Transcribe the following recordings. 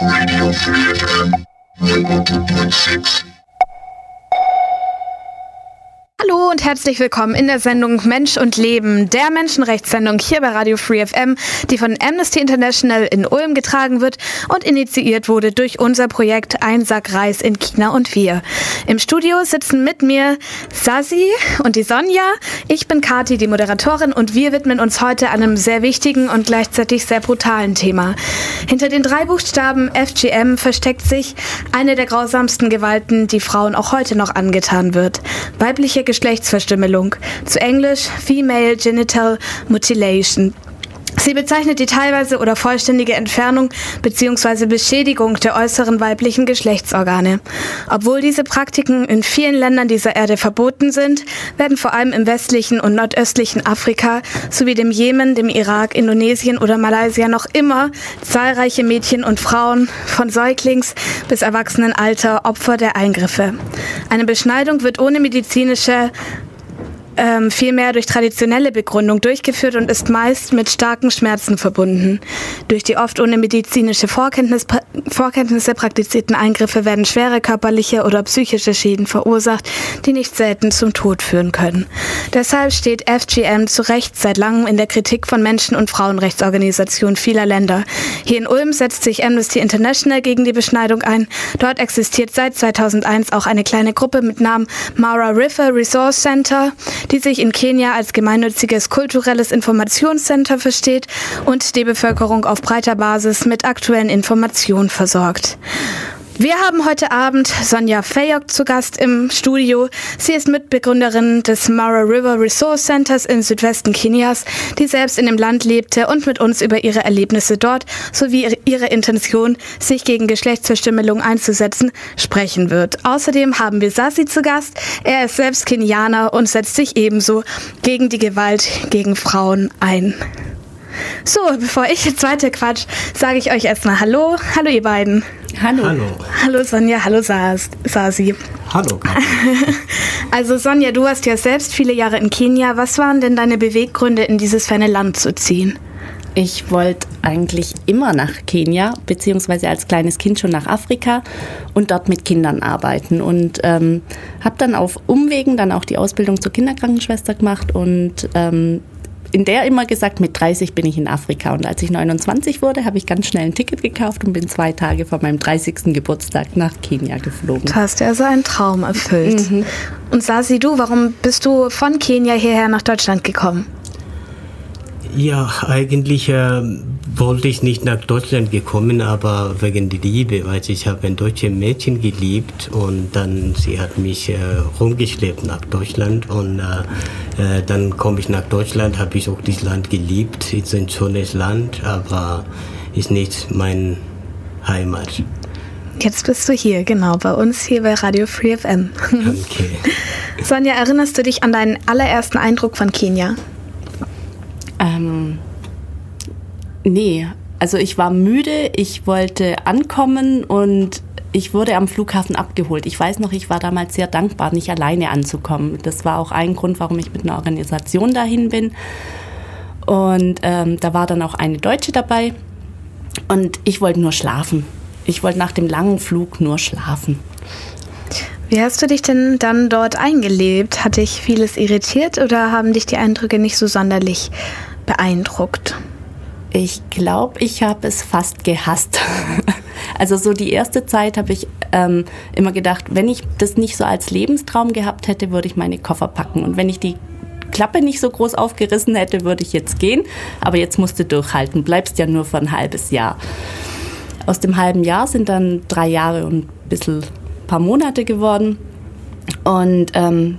Radio Free. FM 100.6 Und herzlich willkommen in der Sendung Mensch und Leben, der Menschenrechtssendung hier bei Radio Free FM, die von Amnesty International in Ulm getragen wird und initiiert wurde durch unser Projekt Ein Sack Reis in China und wir. Im Studio sitzen mit mir Sasi und die Sonja. Ich bin Kati, die Moderatorin und wir widmen uns heute einem sehr wichtigen und gleichzeitig sehr brutalen Thema. Hinter den drei Buchstaben FGM versteckt sich eine der grausamsten Gewalten, die Frauen auch heute noch angetan wird. Weibliche Geschlechtsverstümmelung, zu Englisch Female Genital Mutilation. Sie bezeichnet die teilweise oder vollständige Entfernung bzw. Beschädigung der äußeren weiblichen Geschlechtsorgane. Obwohl diese Praktiken in vielen Ländern dieser Erde verboten sind, werden vor allem im westlichen und nordöstlichen Afrika sowie dem Jemen, dem Irak, Indonesien oder Malaysia noch immer zahlreiche Mädchen und Frauen von Säuglings bis Erwachsenenalter Opfer der Eingriffe. Eine Beschneidung wird ohne medizinische ähm, vielmehr durch traditionelle Begründung durchgeführt und ist meist mit starken Schmerzen verbunden. Durch die oft ohne medizinische Vorkenntnis, Vorkenntnisse praktizierten Eingriffe werden schwere körperliche oder psychische Schäden verursacht, die nicht selten zum Tod führen können. Deshalb steht FGM zu Recht seit langem in der Kritik von Menschen- und Frauenrechtsorganisationen vieler Länder. Hier in Ulm setzt sich Amnesty International gegen die Beschneidung ein. Dort existiert seit 2001 auch eine kleine Gruppe mit Namen Mara River Resource Center, die sich in Kenia als gemeinnütziges kulturelles Informationscenter versteht und die Bevölkerung auf breiter Basis mit aktuellen Informationen versorgt. Wir haben heute Abend Sonja Fayok zu Gast im Studio. Sie ist Mitbegründerin des Mara River Resource Centers im Südwesten Kenias, die selbst in dem Land lebte und mit uns über ihre Erlebnisse dort sowie ihre Intention, sich gegen Geschlechtsverstümmelung einzusetzen, sprechen wird. Außerdem haben wir Sasi zu Gast. Er ist selbst Kenianer und setzt sich ebenso gegen die Gewalt gegen Frauen ein. So, bevor ich jetzt weiter quatsch, sage ich euch erstmal Hallo. Hallo, ihr beiden. Hallo. Hallo. Hallo Sonja, hallo Sasi. Hallo. Also Sonja, du warst ja selbst viele Jahre in Kenia. Was waren denn deine Beweggründe, in dieses ferne Land zu ziehen? Ich wollte eigentlich immer nach Kenia, beziehungsweise als kleines Kind schon nach Afrika und dort mit Kindern arbeiten. Und ähm, habe dann auf Umwegen dann auch die Ausbildung zur Kinderkrankenschwester gemacht und ähm, in der immer gesagt, mit 30 bin ich in Afrika. Und als ich 29 wurde, habe ich ganz schnell ein Ticket gekauft und bin zwei Tage vor meinem 30. Geburtstag nach Kenia geflogen. Du hast ja so einen Traum erfüllt. Mhm. Und Sasi, du, warum bist du von Kenia hierher nach Deutschland gekommen? Ja, eigentlich äh, wollte ich nicht nach Deutschland gekommen, aber wegen der Liebe, weil ich habe ein deutsches Mädchen geliebt und dann sie hat mich äh, rumgeschleppt nach Deutschland und äh, äh dann komme ich nach Deutschland, habe ich auch dieses Land geliebt. Es ist ein schönes Land, aber ist nicht mein Heimat. Jetzt bist du hier, genau, bei uns hier bei Radio Free FM. Okay. Sonja, erinnerst du dich an deinen allerersten Eindruck von Kenia? Ähm, nee, also ich war müde, ich wollte ankommen und ich wurde am Flughafen abgeholt. Ich weiß noch, ich war damals sehr dankbar, nicht alleine anzukommen. Das war auch ein Grund, warum ich mit einer Organisation dahin bin. Und ähm, da war dann auch eine Deutsche dabei. Und ich wollte nur schlafen. Ich wollte nach dem langen Flug nur schlafen. Wie hast du dich denn dann dort eingelebt? Hat dich vieles irritiert oder haben dich die Eindrücke nicht so sonderlich beeindruckt? Ich glaube, ich habe es fast gehasst. Also so die erste Zeit habe ich ähm, immer gedacht, wenn ich das nicht so als Lebenstraum gehabt hätte, würde ich meine Koffer packen. Und wenn ich die Klappe nicht so groß aufgerissen hätte, würde ich jetzt gehen. Aber jetzt musst du durchhalten, bleibst ja nur für ein halbes Jahr. Aus dem halben Jahr sind dann drei Jahre und ein bisschen paar Monate geworden. Und ähm,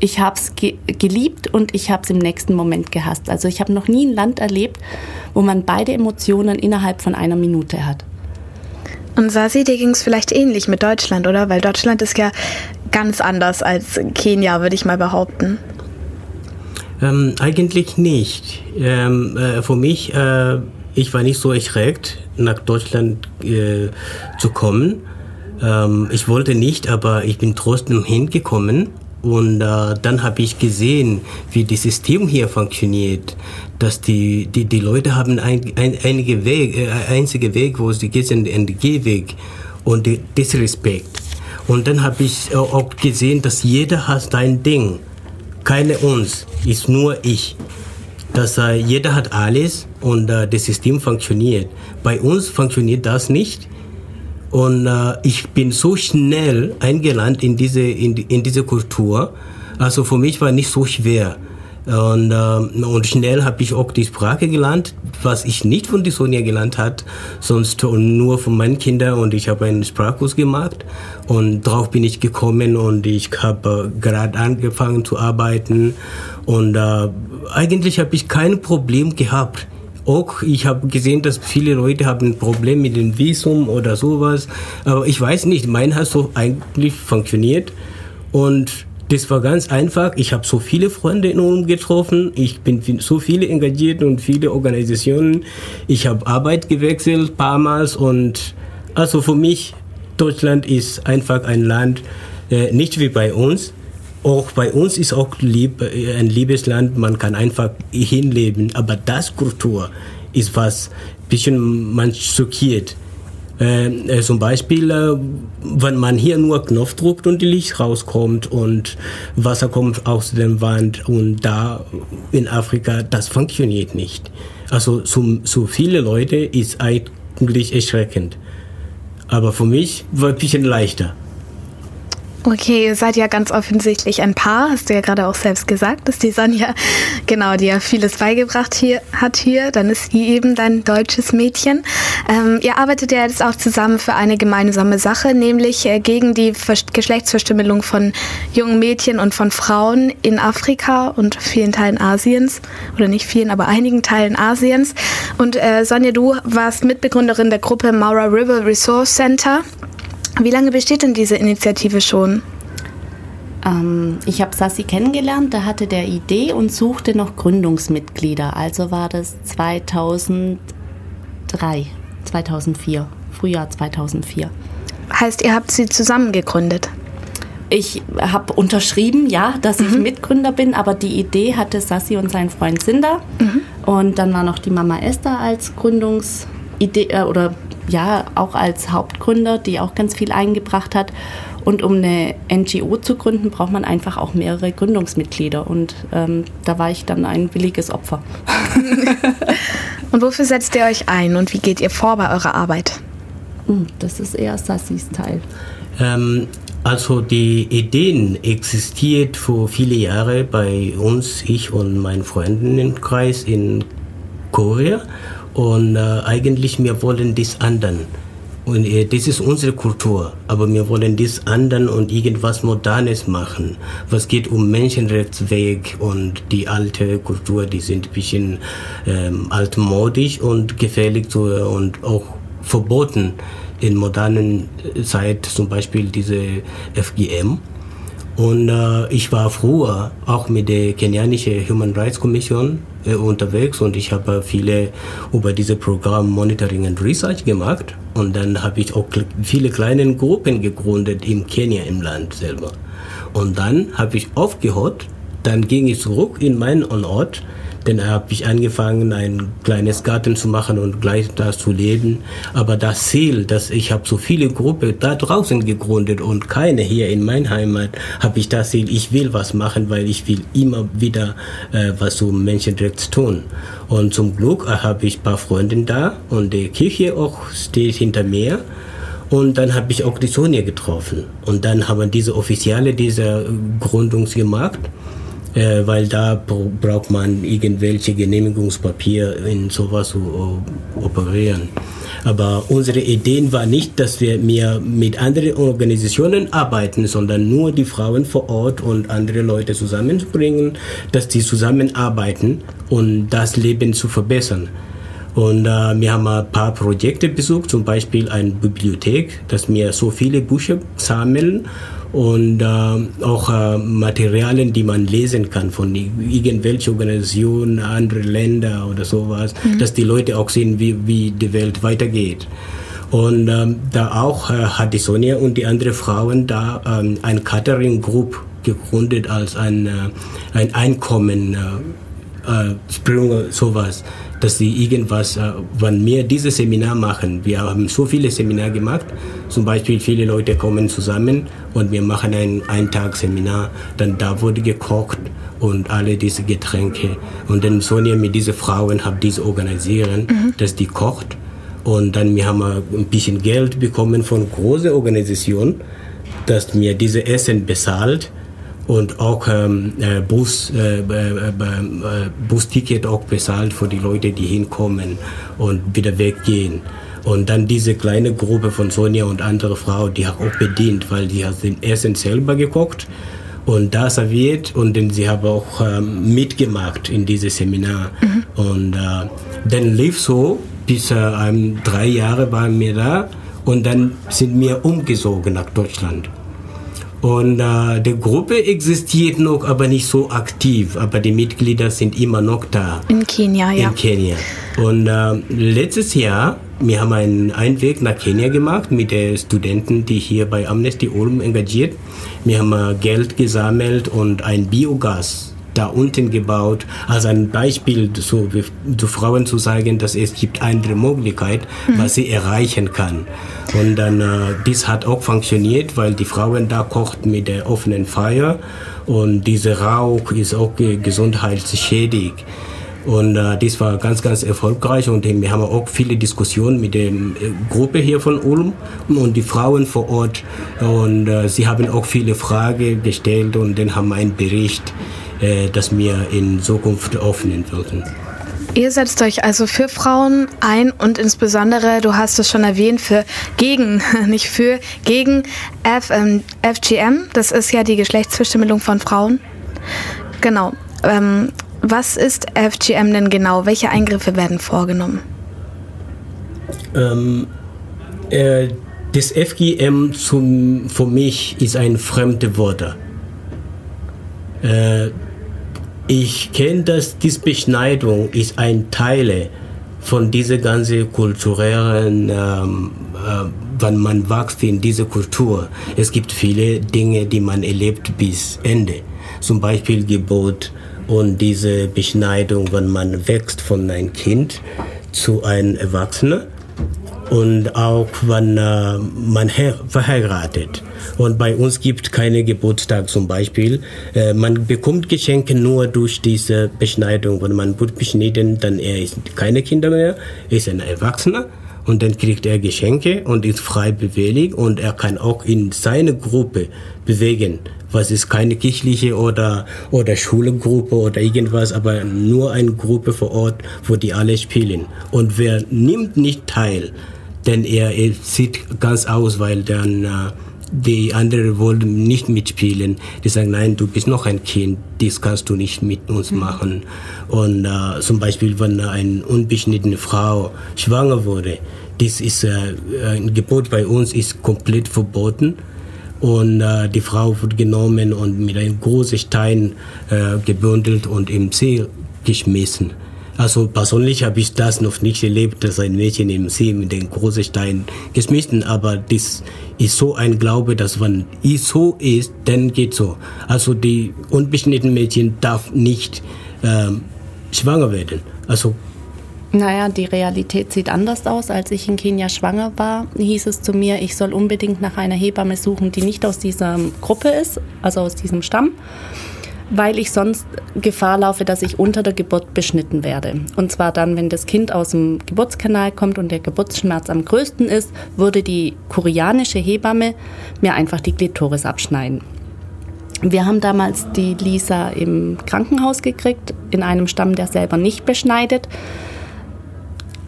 ich habe es ge geliebt und ich habe es im nächsten Moment gehasst. Also ich habe noch nie ein Land erlebt, wo man beide Emotionen innerhalb von einer Minute hat. Und Sasi, dir ging es vielleicht ähnlich mit Deutschland, oder? Weil Deutschland ist ja ganz anders als Kenia, würde ich mal behaupten. Ähm, eigentlich nicht. Ähm, äh, für mich, äh, ich war nicht so erschreckt, nach Deutschland äh, zu kommen. Ähm, ich wollte nicht, aber ich bin trotzdem hingekommen und äh, dann habe ich gesehen, wie das System hier funktioniert. dass die, die, die Leute haben ein, ein, einige Weg, äh, einzige Weg, wo sie gehen, den Gehweg und Disrespekt. Und dann habe ich auch gesehen, dass jeder hat sein Ding. Keine uns, ist nur ich. Dass äh, jeder hat alles und äh, das System funktioniert. Bei uns funktioniert das nicht. Und äh, ich bin so schnell eingelandet in diese, in, in diese Kultur. Also für mich war nicht so schwer. Und, äh, und schnell habe ich auch die Sprache gelernt, was ich nicht von die Sonja gelernt hat, sonst nur von meinen Kindern. Und ich habe einen Sprachkurs gemacht und darauf bin ich gekommen und ich habe äh, gerade angefangen zu arbeiten. Und äh, eigentlich habe ich kein Problem gehabt. Auch ich habe gesehen, dass viele Leute haben ein Problem mit dem Visum oder sowas. Aber ich weiß nicht, mein hat so eigentlich funktioniert. Und das war ganz einfach. Ich habe so viele Freunde in Ulm getroffen. Ich bin so viele engagiert und viele Organisationen. Ich habe Arbeit gewechselt paar Mal und also für mich Deutschland ist einfach ein Land, äh, nicht wie bei uns. Auch bei uns ist auch lieb, äh, ein liebes Land. Man kann einfach hinleben. Aber das Kultur ist was bisschen man schockiert. Äh, äh, zum Beispiel, äh, wenn man hier nur Knopf drückt und Licht rauskommt und Wasser kommt aus der Wand und da in Afrika, das funktioniert nicht. Also so, so viele Leute ist eigentlich erschreckend. Aber für mich war ein bisschen leichter. Okay, ihr seid ja ganz offensichtlich ein Paar, hast du ja gerade auch selbst gesagt, dass die Sonja, genau, die ja vieles beigebracht hier, hat hier, dann ist sie eben dein deutsches Mädchen. Ähm, ihr arbeitet ja jetzt auch zusammen für eine gemeinsame Sache, nämlich äh, gegen die Ver Geschlechtsverstümmelung von jungen Mädchen und von Frauen in Afrika und vielen Teilen Asiens, oder nicht vielen, aber einigen Teilen Asiens. Und äh, Sonja, du warst Mitbegründerin der Gruppe Maura River Resource Center. Wie lange besteht denn diese Initiative schon? Ähm, ich habe Sassi kennengelernt, da hatte der Idee und suchte noch Gründungsmitglieder. Also war das 2003, 2004, Frühjahr 2004. Heißt, ihr habt sie zusammen gegründet? Ich habe unterschrieben, ja, dass ich mhm. Mitgründer bin, aber die Idee hatte Sassi und sein Freund Sinder. Mhm. Und dann war noch die Mama Esther als Gründungsidee äh, oder ja auch als Hauptgründer, die auch ganz viel eingebracht hat. Und um eine NGO zu gründen, braucht man einfach auch mehrere Gründungsmitglieder. Und ähm, da war ich dann ein williges Opfer. und wofür setzt ihr euch ein und wie geht ihr vor bei eurer Arbeit? Hm, das ist eher Sassis Teil. Ähm, also die Ideen existiert vor viele Jahre bei uns, ich und meinen Freundinnenkreis in Korea. Und äh, eigentlich wir wollen das ändern. Und äh, das ist unsere Kultur. Aber wir wollen das ändern und irgendwas Modernes machen. Was geht um Menschenrechtsweg und die alte Kultur, die sind ein bisschen ähm, altmodisch und gefährlich zu, und auch verboten in modernen äh, Zeit, zum Beispiel diese FGM. Und äh, ich war früher auch mit der kenianischen Human Rights Commission äh, unterwegs und ich habe viele über diese Programm Monitoring and Research gemacht. Und dann habe ich auch viele kleine Gruppen gegründet in Kenia im Land selber. Und dann habe ich aufgehört, dann ging ich zurück in meinen Ort dann habe ich angefangen, ein kleines Garten zu machen und gleich da zu leben. Aber das Ziel, dass ich habe so viele Gruppen da draußen gegründet und keine hier in meiner Heimat, habe ich das Ziel, ich will was machen, weil ich will immer wieder äh, was zum Menschenrecht tun. Und zum Glück äh, habe ich ein paar Freunde da und die Kirche auch steht hinter mir. Und dann habe ich auch die Sonja getroffen. Und dann haben diese Offizielle diese Gründung gemacht äh, weil da braucht man irgendwelche Genehmigungspapier in sowas zu operieren. Aber unsere Idee war nicht, dass wir mehr mit anderen Organisationen arbeiten, sondern nur die Frauen vor Ort und andere Leute zusammenzubringen, dass die zusammenarbeiten und das Leben zu verbessern. Und äh, wir haben ein paar Projekte besucht, zum Beispiel eine Bibliothek, dass wir so viele Bücher sammeln und äh, auch äh, Materialien, die man lesen kann von irgendwelchen Organisationen, andere Länder oder sowas, mhm. dass die Leute auch sehen, wie, wie die Welt weitergeht. Und ähm, da auch äh, hat die Sonja und die anderen Frauen da ähm, ein Catering Group gegründet als ein, äh, ein Einkommen. Äh, äh, Sprünge, sowas, dass sie irgendwas, äh, wenn wir dieses Seminar machen, wir haben so viele Seminare gemacht, zum Beispiel viele Leute kommen zusammen und wir machen ein Eintagsseminar, dann da wurde gekocht und alle diese Getränke. Und dann Sonja mit diesen Frauen hat diese organisieren, mhm. dass die kocht. Und dann wir haben ein bisschen Geld bekommen von großen Organisationen, dass mir diese Essen bezahlt und auch ähm, äh, Bus, äh, äh, äh, Busticket auch bezahlt für die Leute, die hinkommen und wieder weggehen. Und dann diese kleine Gruppe von Sonja und andere Frau, die hat auch bedient, weil die hat den Essen selber gekocht und da serviert und dann sie haben auch ähm, mitgemacht in dieses Seminar. Mhm. Und äh, dann lief so, bis äh, drei Jahre waren wir da und dann sind wir umgezogen nach Deutschland. Und äh, die Gruppe existiert noch, aber nicht so aktiv. Aber die Mitglieder sind immer noch da. In Kenia, ja. In Kenia. Und äh, letztes Jahr, wir haben einen Einweg nach Kenia gemacht mit den Studenten, die hier bei Amnesty Ulm engagiert. Wir haben äh, Geld gesammelt und ein Biogas da unten gebaut, als ein Beispiel so zu Frauen zu sagen, dass es gibt andere Möglichkeit, mhm. was sie erreichen kann. Und dann, äh, dies hat auch funktioniert, weil die Frauen da kochten mit der offenen Feuer und dieser Rauch ist auch gesundheitsschädig. Und äh, das war ganz, ganz erfolgreich und wir haben auch viele Diskussionen mit der äh, Gruppe hier von Ulm und die Frauen vor Ort. Und äh, sie haben auch viele Fragen gestellt und dann haben wir einen Bericht äh, das wir in Zukunft öffnen würden. Ihr setzt euch also für Frauen ein und insbesondere, du hast es schon erwähnt, für gegen, nicht für, gegen F, ähm, FGM. Das ist ja die Geschlechtsverstümmelung von Frauen. Genau. Ähm, was ist FGM denn genau? Welche Eingriffe werden vorgenommen? Ähm, äh, das FGM zum, für mich ist ein fremdes Wort. Äh, ich kenne, dass diese Beschneidung ist ein Teil von dieser ganzen kulturellen, ähm, äh, wenn man wächst in dieser Kultur. Es gibt viele Dinge, die man erlebt bis Ende. Zum Beispiel Geburt und diese Beschneidung, wenn man wächst von einem Kind zu einem Erwachsenen und auch wenn äh, man verheiratet. Und bei uns gibt keine Geburtstag zum Beispiel. Äh, man bekommt Geschenke nur durch diese Beschneidung. Wenn man wird beschnitten, dann er ist keine Kinder mehr, ist ein Erwachsener und dann kriegt er Geschenke und ist frei beweglich und er kann auch in seine Gruppe bewegen. Was ist keine kirchliche oder, oder Schulgruppe oder irgendwas, aber nur eine Gruppe vor Ort, wo die alle spielen. Und wer nimmt nicht teil, denn er, er sieht ganz aus, weil dann äh, die anderen wollen nicht mitspielen. Die sagen, nein, du bist noch ein Kind, das kannst du nicht mit uns mhm. machen. Und äh, zum Beispiel, wenn eine unbeschnittene Frau schwanger wurde, das ist äh, ein Gebot bei uns ist komplett verboten. Und äh, die Frau wird genommen und mit einem großen Stein äh, gebündelt und im See geschmissen. Also persönlich habe ich das noch nicht erlebt, dass ein Mädchen im See mit dem großen Stein geschmissen, aber das ist so ein Glaube, dass wenn es so ist, dann geht so. Also die unbeschnittene Mädchen darf nicht ähm, schwanger werden. Also naja, die Realität sieht anders aus. Als ich in Kenia schwanger war, hieß es zu mir, ich soll unbedingt nach einer Hebamme suchen, die nicht aus dieser Gruppe ist, also aus diesem Stamm weil ich sonst Gefahr laufe, dass ich unter der Geburt beschnitten werde. Und zwar dann, wenn das Kind aus dem Geburtskanal kommt und der Geburtsschmerz am größten ist, würde die koreanische Hebamme mir einfach die Klitoris abschneiden. Wir haben damals die Lisa im Krankenhaus gekriegt, in einem Stamm, der selber nicht beschneidet.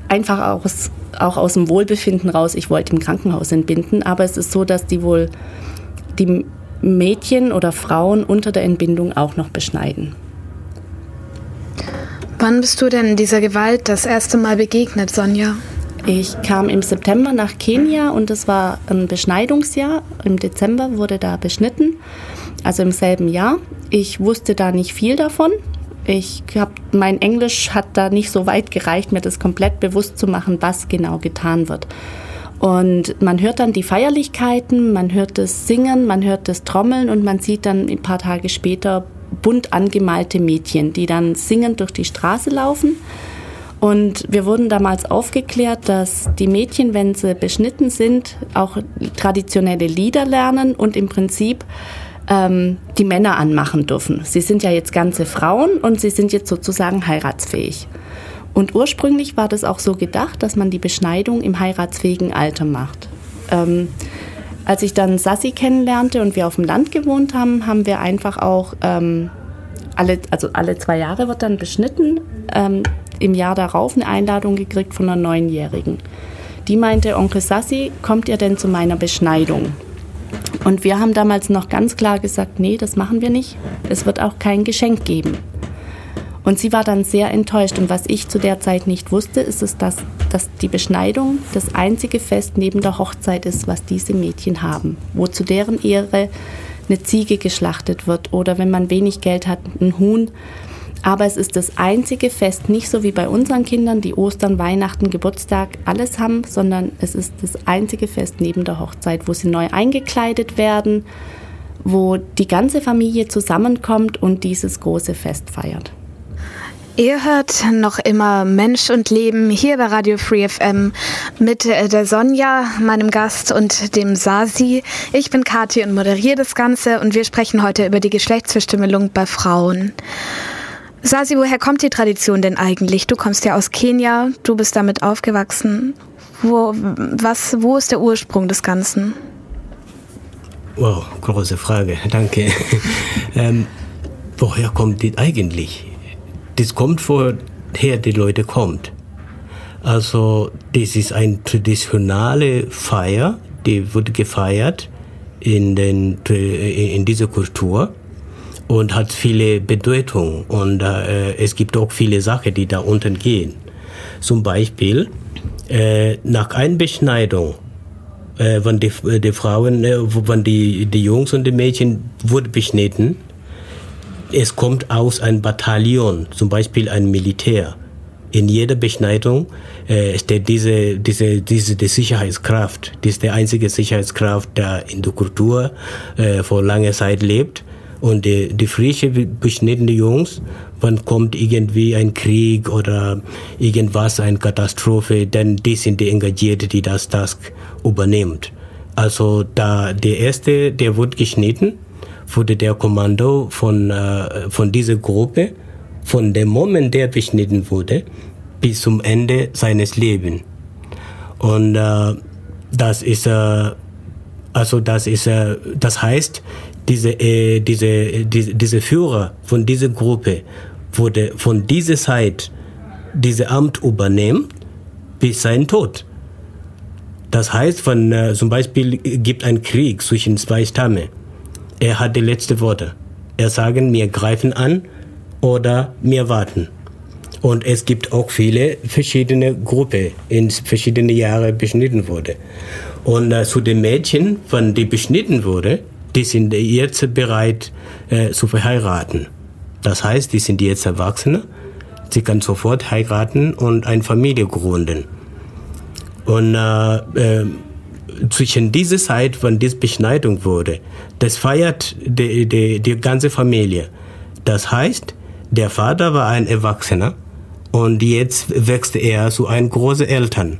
Einfach aus, auch aus dem Wohlbefinden raus, ich wollte im Krankenhaus entbinden, aber es ist so, dass die wohl die Mädchen oder Frauen unter der Entbindung auch noch beschneiden. Wann bist du denn dieser Gewalt das erste Mal begegnet, Sonja? Ich kam im September nach Kenia und es war ein Beschneidungsjahr. Im Dezember wurde da beschnitten, also im selben Jahr. Ich wusste da nicht viel davon. Ich hab, mein Englisch hat da nicht so weit gereicht, mir das komplett bewusst zu machen, was genau getan wird. Und man hört dann die Feierlichkeiten, man hört das Singen, man hört das Trommeln und man sieht dann ein paar Tage später bunt angemalte Mädchen, die dann singend durch die Straße laufen. Und wir wurden damals aufgeklärt, dass die Mädchen, wenn sie beschnitten sind, auch traditionelle Lieder lernen und im Prinzip ähm, die Männer anmachen dürfen. Sie sind ja jetzt ganze Frauen und sie sind jetzt sozusagen heiratsfähig. Und ursprünglich war das auch so gedacht, dass man die Beschneidung im heiratsfähigen Alter macht. Ähm, als ich dann Sassi kennenlernte und wir auf dem Land gewohnt haben, haben wir einfach auch ähm, alle, also alle zwei Jahre wird dann beschnitten. Ähm, Im Jahr darauf eine Einladung gekriegt von einer Neunjährigen. Die meinte, Onkel Sassi, kommt ihr denn zu meiner Beschneidung? Und wir haben damals noch ganz klar gesagt, nee, das machen wir nicht. Es wird auch kein Geschenk geben. Und sie war dann sehr enttäuscht. Und was ich zu der Zeit nicht wusste, ist es, dass, dass die Beschneidung das einzige Fest neben der Hochzeit ist, was diese Mädchen haben, wo zu deren Ehre eine Ziege geschlachtet wird oder wenn man wenig Geld hat, ein Huhn. Aber es ist das einzige Fest, nicht so wie bei unseren Kindern, die Ostern, Weihnachten, Geburtstag alles haben, sondern es ist das einzige Fest neben der Hochzeit, wo sie neu eingekleidet werden, wo die ganze Familie zusammenkommt und dieses große Fest feiert. Ihr hört noch immer Mensch und Leben hier bei Radio Free FM mit äh, der Sonja, meinem Gast und dem Sasi. Ich bin Kathi und moderiere das Ganze und wir sprechen heute über die Geschlechtsverstümmelung bei Frauen. Sasi, woher kommt die Tradition denn eigentlich? Du kommst ja aus Kenia, du bist damit aufgewachsen. Wo, was, wo ist der Ursprung des Ganzen? Wow, große Frage, danke. ähm, woher kommt die eigentlich? Das kommt woher die Leute kommt. Also das ist eine traditionelle Feier, die wird gefeiert in, den, in dieser Kultur und hat viele Bedeutung und äh, es gibt auch viele Sachen, die da unten gehen. Zum Beispiel äh, nach einer Beschneidung, äh, wenn die, die Frauen, äh, wenn die, die Jungs und die Mädchen wurden beschnitten, es kommt aus einem Bataillon, zum Beispiel ein Militär. In jeder Beschneidung äh, steht diese, diese, diese die Sicherheitskraft. Das ist die einzige Sicherheitskraft, der in der Kultur äh, vor langer Zeit lebt. Und die, die frische beschnittene Jungs, wann kommt irgendwie ein Krieg oder irgendwas, eine Katastrophe, dann die sind die Engagierte, die das Task übernimmt. Also da der erste, der wird geschnitten, wurde der Kommando von, äh, von dieser Gruppe von dem Moment, der beschnitten wurde, bis zum Ende seines Lebens. Und äh, das ist, äh, also das ist, äh, das heißt, diese, äh, diese, diese, diese Führer von dieser Gruppe wurde von dieser Zeit diese Amt übernehmen bis sein Tod. Das heißt, wenn äh, zum Beispiel gibt ein Krieg zwischen zwei Stämme er hat die letzte Worte. Er sagen, wir greifen an oder wir warten. Und es gibt auch viele verschiedene Gruppen, in verschiedene Jahre beschnitten wurde. Und äh, zu den Mädchen, wenn die beschnitten wurde, die sind jetzt bereit äh, zu verheiraten. Das heißt, die sind jetzt Erwachsene. Sie kann sofort heiraten und eine Familie gründen. Und äh, äh, zwischen dieser Zeit, wenn dies Beschneidung wurde, das feiert die, die, die ganze Familie. Das heißt, der Vater war ein Erwachsener und jetzt wächst er zu einem großen Eltern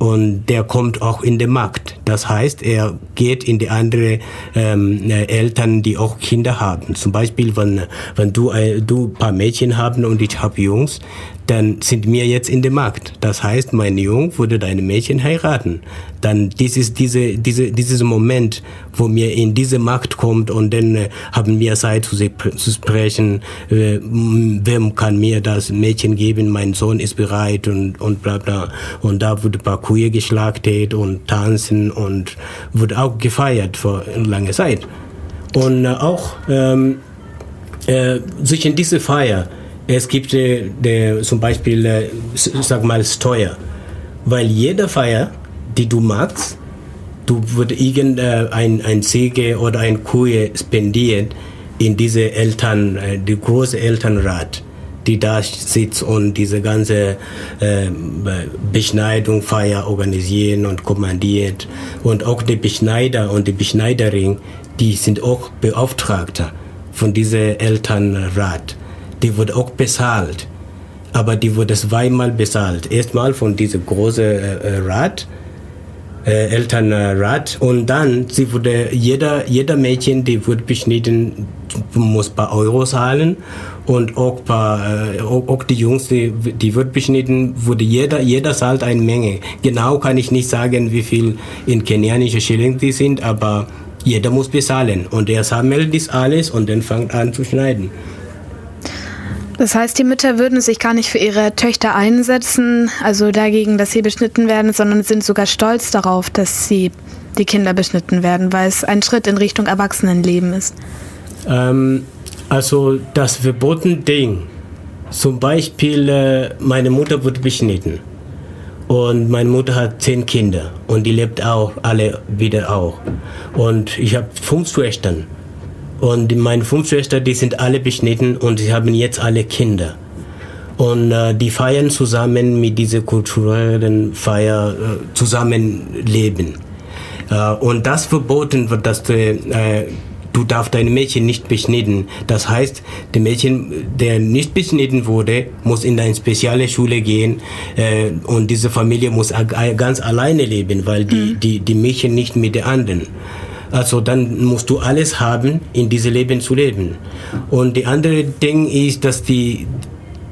und der kommt auch in den Markt. Das heißt, er geht in die andere ähm, äh, Eltern, die auch Kinder haben. Zum Beispiel, wenn, wenn du, äh, du ein paar Mädchen haben und ich habe Jungs, dann sind wir jetzt in dem Markt. Das heißt, mein Jung würde deine Mädchen heiraten. Dann dieses, diese, diese, dieses Moment, wo mir in diese Markt kommt und dann äh, haben wir Zeit zu, zu sprechen, äh, wem kann mir das Mädchen geben, mein Sohn ist bereit und, und bla bla. Und da wurde Kühe geschlachtet und tanzen und wurde auch gefeiert vor langer Zeit. Und äh, auch ähm, äh, zwischen diese Feier, es gibt äh, der, zum Beispiel, äh, sag mal, Steuer. Weil jede Feier, die du magst, du wird irgendein ein Säge oder ein Kuh spendiert in diese Eltern, äh, die große Elternrat, die da sitzt und diese ganze äh, Beschneidung, Feier organisieren und kommandiert. Und auch die Beschneider und die Beschneiderin, die sind auch Beauftragte von diesem Elternrat. Die wurde auch bezahlt. Aber die wurde zweimal bezahlt. Erstmal von diesem großen äh, Rat, äh, Elternrat. Und dann sie wurde jeder jeder Mädchen die wird beschnitten muss ein paar Euro zahlen. Und auch, paar, äh, auch, auch die Jungs die, die wird beschnitten wurde jeder jeder zahlt eine Menge. Genau kann ich nicht sagen wie viel in kenianische Schilling die sind aber jeder muss bezahlen. Und er sammelt das alles und dann fängt an zu schneiden das heißt, die Mütter würden sich gar nicht für ihre Töchter einsetzen, also dagegen, dass sie beschnitten werden, sondern sind sogar stolz darauf, dass sie die Kinder beschnitten werden, weil es ein Schritt in Richtung Erwachsenenleben ist. Ähm, also das verbotene Ding, zum Beispiel äh, meine Mutter wurde beschnitten und meine Mutter hat zehn Kinder und die lebt auch alle wieder auch und ich habe fünf Schwestern und meine fünf Schwestern, die sind alle beschnitten und sie haben jetzt alle Kinder. Und äh, die feiern zusammen mit dieser kulturellen Feier äh, zusammenleben. Äh, und das verboten wird, dass du, äh, du darfst deine Mädchen nicht beschnitten. Das heißt, der Mädchen, der nicht beschnitten wurde, muss in eine spezielle Schule gehen äh, und diese Familie muss ganz alleine leben, weil die, mhm. die, die Mädchen nicht mit den anderen. Also dann musst du alles haben, in diesem Leben zu leben. Und die andere Ding ist, dass die,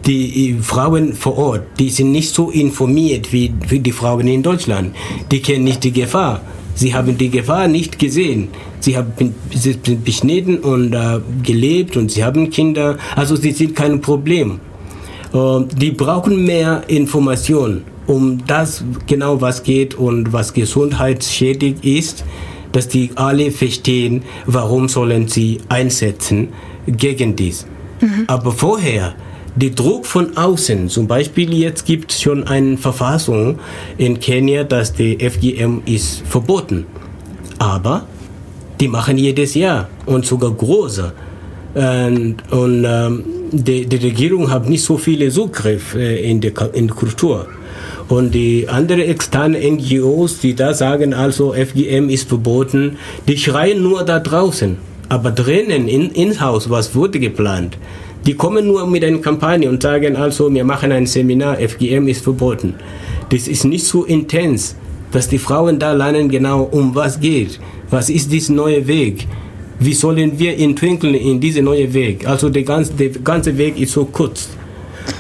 die Frauen vor Ort, die sind nicht so informiert wie, wie die Frauen in Deutschland. Die kennen nicht die Gefahr. Sie haben die Gefahr nicht gesehen. Sie haben sie sind beschnitten und äh, gelebt und sie haben Kinder. Also sie sind kein Problem. Äh, die brauchen mehr Information, um das genau was geht und was gesundheitsschädig ist dass die alle verstehen, warum sollen sie einsetzen gegen dies. Mhm. Aber vorher, der Druck von außen, zum Beispiel jetzt gibt es schon eine Verfassung in Kenia, dass die FGM ist verboten. Aber die machen jedes Jahr und sogar große. Und, und ähm, die, die, Regierung hat nicht so viele Zugriff äh, in, der, in der Kultur. Und die anderen externen NGOs, die da sagen, also FGM ist verboten, die schreien nur da draußen. Aber drinnen, in, ins Haus, was wurde geplant? Die kommen nur mit einer Kampagne und sagen also, wir machen ein Seminar, FGM ist verboten. Das ist nicht so intens, dass die Frauen da lernen genau, um was geht. Was ist dieser neue Weg? Wie sollen wir entwickeln in diesen neuen Weg? Also der ganze, der ganze Weg ist so kurz.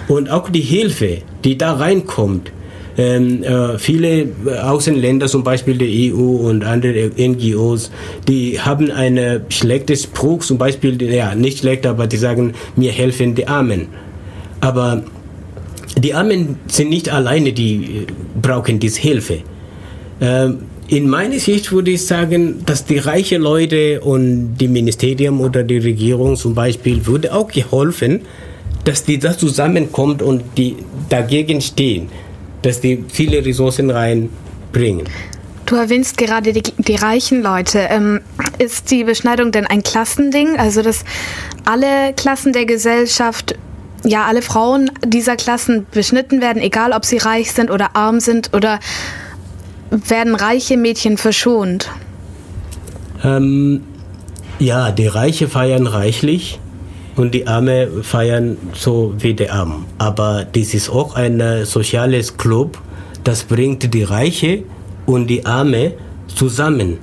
Und auch die Hilfe, die da reinkommt, ähm, äh, viele Außenländer, zum Beispiel die EU und andere NGOs, die haben einen schlechten Spruch, zum Beispiel, ja, nicht schlecht, aber die sagen, mir helfen die Armen. Aber die Armen sind nicht alleine, die äh, brauchen diese Hilfe. Ähm, in meiner Sicht würde ich sagen, dass die reichen Leute und die Ministerium oder die Regierung zum Beispiel würde auch geholfen, dass die da zusammenkommt und die dagegen stehen dass die viele Ressourcen reinbringen. Du erwähnst gerade die, die reichen Leute. Ähm, ist die Beschneidung denn ein Klassending? Also, dass alle Klassen der Gesellschaft, ja, alle Frauen dieser Klassen beschnitten werden, egal ob sie reich sind oder arm sind, oder werden reiche Mädchen verschont? Ähm, ja, die Reiche feiern reichlich und die Arme feiern so wie die Armen. Aber das ist auch ein soziales Club, das bringt die Reiche und die Arme zusammen.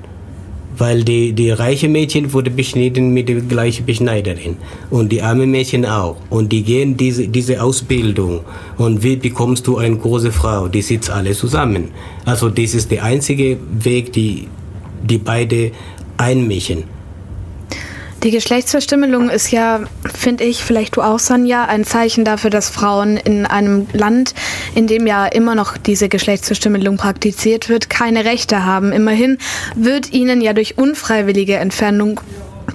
Weil die, die reiche Mädchen wurde beschnitten mit der gleichen Beschneiderin und die arme Mädchen auch. Und die gehen diese, diese Ausbildung. Und wie bekommst du eine große Frau? Die sitzt alle zusammen. Also das ist der einzige Weg, die, die beide einmischen. Die Geschlechtsverstümmelung ist ja, finde ich, vielleicht du auch, Sonja, ein Zeichen dafür, dass Frauen in einem Land, in dem ja immer noch diese Geschlechtsverstümmelung praktiziert wird, keine Rechte haben. Immerhin wird ihnen ja durch unfreiwillige Entfernung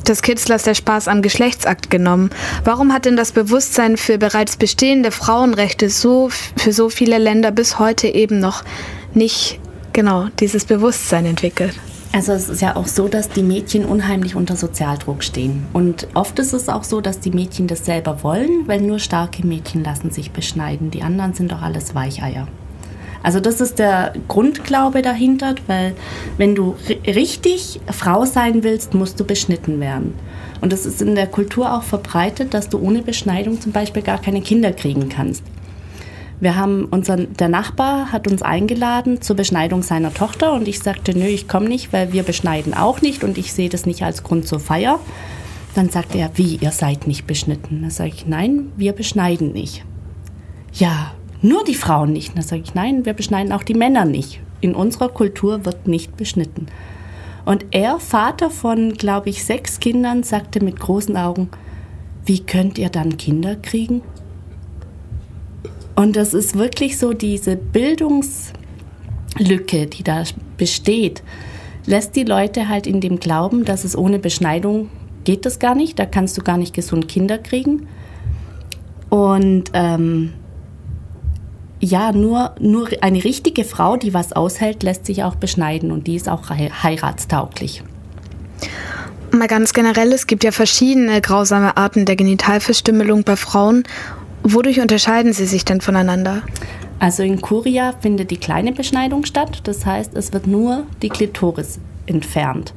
des Kitzlers der Spaß am Geschlechtsakt genommen. Warum hat denn das Bewusstsein für bereits bestehende Frauenrechte so für so viele Länder bis heute eben noch nicht genau dieses Bewusstsein entwickelt? Also es ist ja auch so, dass die Mädchen unheimlich unter Sozialdruck stehen. Und oft ist es auch so, dass die Mädchen das selber wollen, weil nur starke Mädchen lassen sich beschneiden. Die anderen sind doch alles Weicheier. Also das ist der Grundglaube dahinter, weil wenn du richtig Frau sein willst, musst du beschnitten werden. Und es ist in der Kultur auch verbreitet, dass du ohne Beschneidung zum Beispiel gar keine Kinder kriegen kannst. Wir haben unseren, der Nachbar hat uns eingeladen zur Beschneidung seiner Tochter und ich sagte, nö, ich komme nicht, weil wir beschneiden auch nicht und ich sehe das nicht als Grund zur Feier. Dann sagte er, wie, ihr seid nicht beschnitten? Da sage ich, nein, wir beschneiden nicht. Ja, nur die Frauen nicht. Da sage ich, nein, wir beschneiden auch die Männer nicht. In unserer Kultur wird nicht beschnitten. Und er, Vater von, glaube ich, sechs Kindern, sagte mit großen Augen, wie könnt ihr dann Kinder kriegen? Und das ist wirklich so diese Bildungslücke, die da besteht, lässt die Leute halt in dem Glauben, dass es ohne Beschneidung geht das gar nicht, da kannst du gar nicht gesund Kinder kriegen. Und ähm, ja, nur, nur eine richtige Frau, die was aushält, lässt sich auch beschneiden und die ist auch heiratstauglich. Mal ganz generell, es gibt ja verschiedene grausame Arten der Genitalverstümmelung bei Frauen Wodurch unterscheiden sie sich denn voneinander? Also in Kuria findet die kleine Beschneidung statt, das heißt, es wird nur die Klitoris entfernt.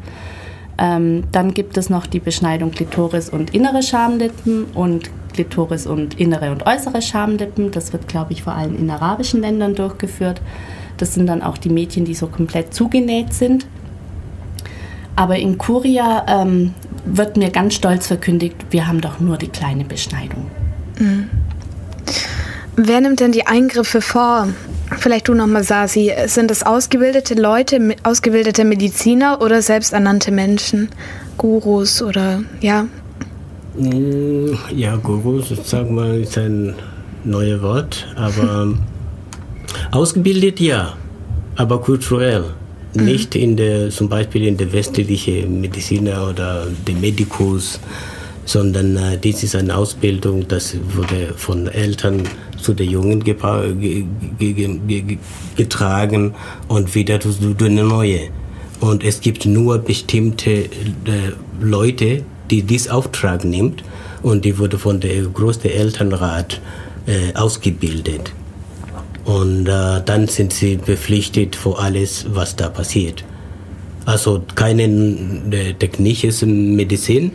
Ähm, dann gibt es noch die Beschneidung Klitoris und innere Schamlippen und Klitoris und innere und äußere Schamlippen. Das wird, glaube ich, vor allem in arabischen Ländern durchgeführt. Das sind dann auch die Mädchen, die so komplett zugenäht sind. Aber in Kuria ähm, wird mir ganz stolz verkündigt, wir haben doch nur die kleine Beschneidung. Mhm. Wer nimmt denn die Eingriffe vor? Vielleicht du nochmal, Sasi. Sind es ausgebildete Leute, ausgebildete Mediziner oder selbsternannte Menschen? Gurus oder ja? Mm, ja, Gurus, sagen wir, ist ein neues Wort, aber ausgebildet ja, aber kulturell. Mhm. Nicht in der, zum Beispiel in der westlichen Mediziner oder der Medikus, sondern äh, dies ist eine Ausbildung, das wurde von Eltern zu den Jungen getragen und wieder zu, zu eine neue. Und es gibt nur bestimmte äh, Leute, die diesen Auftrag nimmt und die wurde von der großen Elternrat äh, ausgebildet. Und äh, dann sind sie verpflichtet für alles, was da passiert. Also keine äh, technische Medizin,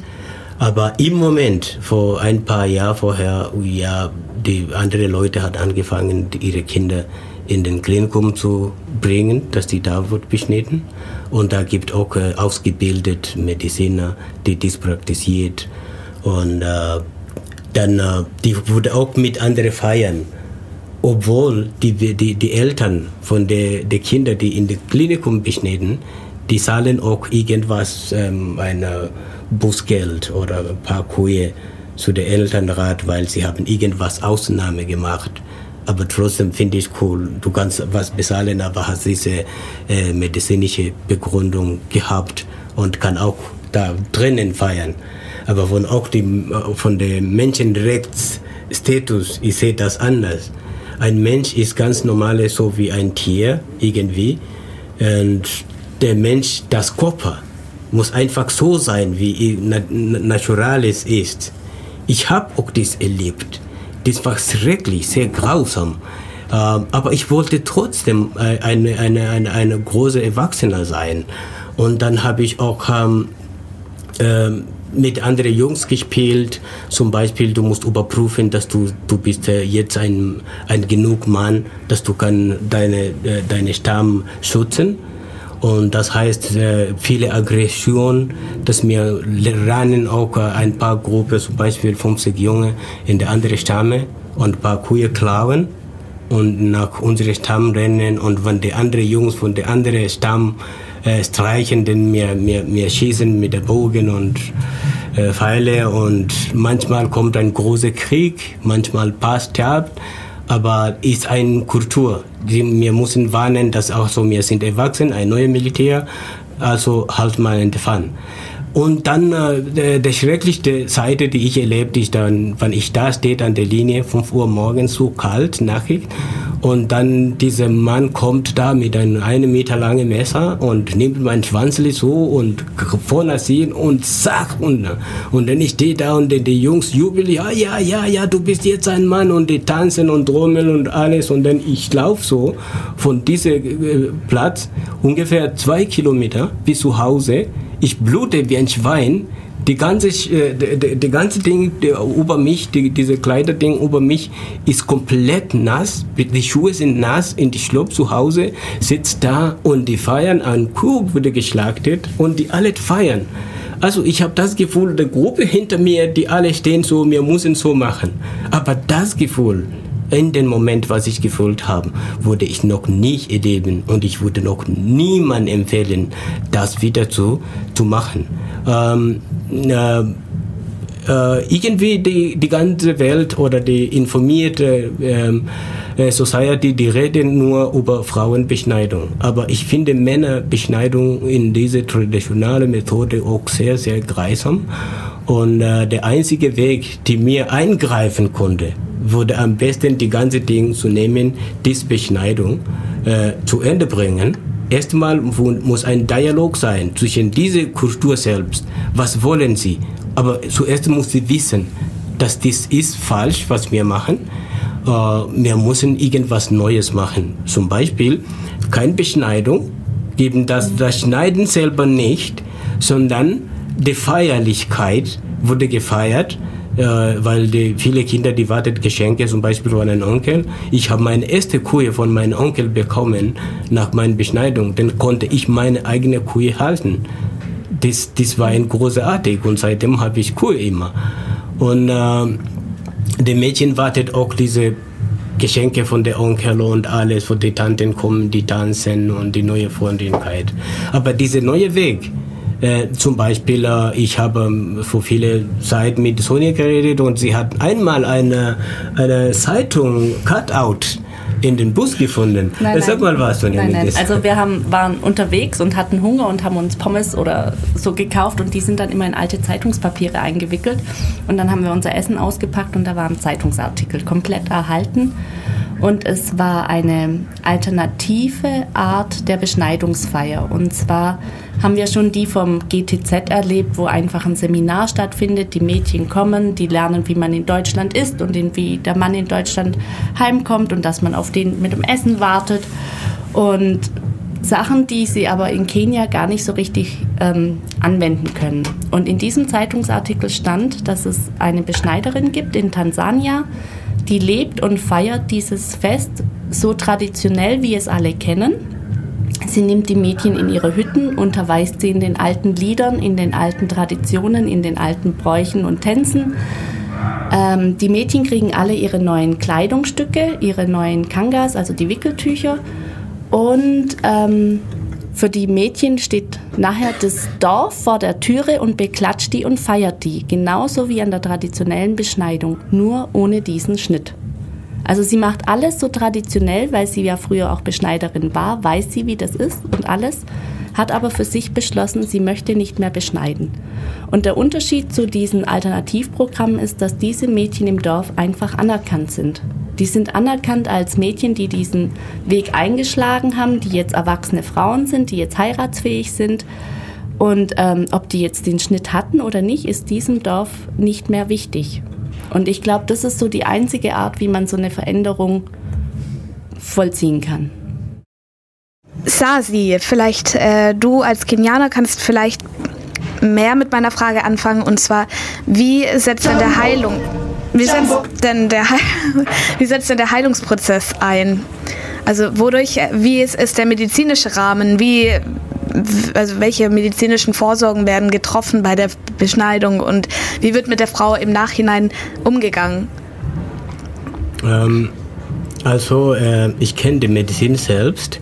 aber im Moment, vor ein paar Jahren vorher, ja, die andere Leute hat angefangen, ihre Kinder in den Klinikum zu bringen, dass die da wird beschnitten. Und da gibt auch äh, ausgebildete Mediziner, die das praktiziert. Und äh, dann, äh, die wurde auch mit anderen feiern. Obwohl die, die, die Eltern von den der Kindern, die in dem Klinikum beschnitten, die zahlen auch irgendwas, ähm, eine Busgeld oder ein paar Kühe zu der Elternrat, weil sie haben irgendwas Ausnahme gemacht. Aber trotzdem finde ich cool, du kannst was bezahlen, aber hast diese äh, medizinische Begründung gehabt und kann auch da drinnen feiern. Aber von auch die, von dem Menschenrechtsstatus, ich sehe das anders. Ein Mensch ist ganz normal so wie ein Tier irgendwie und der Mensch, das Körper, muss einfach so sein, wie Naturales ist. Ich habe auch das erlebt. Das war schrecklich, sehr grausam. Ähm, aber ich wollte trotzdem äh, eine, eine, eine, eine große Erwachsener sein. Und dann habe ich auch ähm, ähm, mit anderen Jungs gespielt. Zum Beispiel, du musst überprüfen, dass du, du bist äh, jetzt ein, ein genug Mann, dass du kann deine, äh, deine Stamm schützen und das heißt, äh, viele Aggressionen, dass wir lernen auch äh, ein paar Gruppen, zum Beispiel 50 Junge in der anderen Stamme und ein paar Kühe klauen und nach unserem Stamm rennen und wenn die anderen Jungs von der anderen Stamm äh, streichen, dann wir, wir, wir schießen mit der Bogen und äh, Pfeile und manchmal kommt ein großer Krieg, manchmal passt sterbt aber ist eine Kultur. Wir müssen warnen, dass auch so, wir sind erwachsen, ein neues Militär, also halt mal Fahne. Und dann äh, der, schrecklichste Seite, die ich erlebt, ist dann, wenn ich da stehe an der Linie, 5 Uhr morgens, so kalt, nackig, und dann dieser Mann kommt da mit einem einen Meter langen Messer und nimmt mein Schwanzli so und vorne sehen und zack und, und dann ich stehe da und die, Jungs jubeln, ja, ja, ja, ja, du bist jetzt ein Mann und die tanzen und trommeln und alles. Und dann ich laufe so von diesem äh, Platz ungefähr zwei Kilometer bis zu Hause ich blute wie ein Schwein. Die ganze, äh, die, die ganze Ding die, über mich, die, diese Kleiderding über mich ist komplett nass. Die Schuhe sind nass in die Schlupp zu Hause, sitzt da und die feiern, ein Kuh wurde geschlachtet und die alle feiern. Also ich habe das Gefühl, die Gruppe hinter mir, die alle stehen so, wir müssen so machen. Aber das Gefühl, in dem Moment, was ich gefühlt habe, würde ich noch nicht erleben und ich würde noch niemand empfehlen, das wieder zu, zu machen. Ähm, äh, äh, irgendwie die, die ganze Welt oder die informierte ähm, äh, Society, die reden nur über Frauenbeschneidung. Aber ich finde Männerbeschneidung in dieser traditionellen Methode auch sehr, sehr greisam. Und äh, der einzige Weg, die mir eingreifen konnte, würde am besten die ganze Ding zu nehmen, diese Beschneidung äh, zu Ende bringen. Erstmal muss ein Dialog sein zwischen dieser Kultur selbst. Was wollen sie? Aber zuerst muss sie wissen, dass das ist falsch, was wir machen. Äh, wir müssen irgendwas Neues machen. Zum Beispiel keine Beschneidung, geben das, das Schneiden selber nicht, sondern die Feierlichkeit wurde gefeiert weil die, viele Kinder, die warten Geschenke, zum Beispiel von einem Onkel. Ich habe meine erste Kuh von meinem Onkel bekommen nach meiner Beschneidung. Dann konnte ich meine eigene Kuh halten. Das, das war ein großartig und seitdem habe ich Kuh immer. Und äh, die Mädchen wartet auch diese Geschenke von der Onkel und alles, von den Tanten kommen, die tanzen und die neue Freundlichkeit. Aber dieser neue Weg, äh, zum Beispiel, äh, ich habe ähm, vor viele Zeit mit Sonja geredet und sie hat einmal eine, eine Zeitung Cutout in den Bus gefunden. Nein, Sag mal was von nein, nein. Also wir haben, waren unterwegs und hatten Hunger und haben uns Pommes oder so gekauft und die sind dann immer in alte Zeitungspapiere eingewickelt. Und dann haben wir unser Essen ausgepackt und da waren Zeitungsartikel komplett erhalten und es war eine alternative Art der Beschneidungsfeier. Und zwar haben wir schon die vom GTZ erlebt, wo einfach ein Seminar stattfindet. Die Mädchen kommen, die lernen, wie man in Deutschland ist und wie der Mann in Deutschland heimkommt und dass man auf den mit dem Essen wartet. Und Sachen, die sie aber in Kenia gar nicht so richtig ähm, anwenden können. Und in diesem Zeitungsartikel stand, dass es eine Beschneiderin gibt in Tansania, die lebt und feiert dieses Fest so traditionell, wie es alle kennen. Sie nimmt die Mädchen in ihre Hütten, unterweist sie in den alten Liedern, in den alten Traditionen, in den alten Bräuchen und Tänzen. Ähm, die Mädchen kriegen alle ihre neuen Kleidungsstücke, ihre neuen Kangas, also die Wickeltücher. Und ähm, für die Mädchen steht nachher das Dorf vor der Türe und beklatscht die und feiert die, genauso wie an der traditionellen Beschneidung, nur ohne diesen Schnitt. Also sie macht alles so traditionell, weil sie ja früher auch Beschneiderin war, weiß sie, wie das ist und alles, hat aber für sich beschlossen, sie möchte nicht mehr beschneiden. Und der Unterschied zu diesen Alternativprogrammen ist, dass diese Mädchen im Dorf einfach anerkannt sind. Die sind anerkannt als Mädchen, die diesen Weg eingeschlagen haben, die jetzt erwachsene Frauen sind, die jetzt heiratsfähig sind. Und ähm, ob die jetzt den Schnitt hatten oder nicht, ist diesem Dorf nicht mehr wichtig. Und ich glaube, das ist so die einzige Art, wie man so eine Veränderung vollziehen kann. Sasi, vielleicht äh, du als Kenianer kannst vielleicht mehr mit meiner Frage anfangen und zwar, wie setzt denn der Heilung, wie setzt denn der, wie setzt denn der Heilungsprozess ein? Also wodurch, wie ist, ist der medizinische Rahmen? Wie, also welche medizinischen Vorsorgen werden getroffen bei der Beschneidung und wie wird mit der Frau im Nachhinein umgegangen? Ähm, also äh, ich kenne die Medizin selbst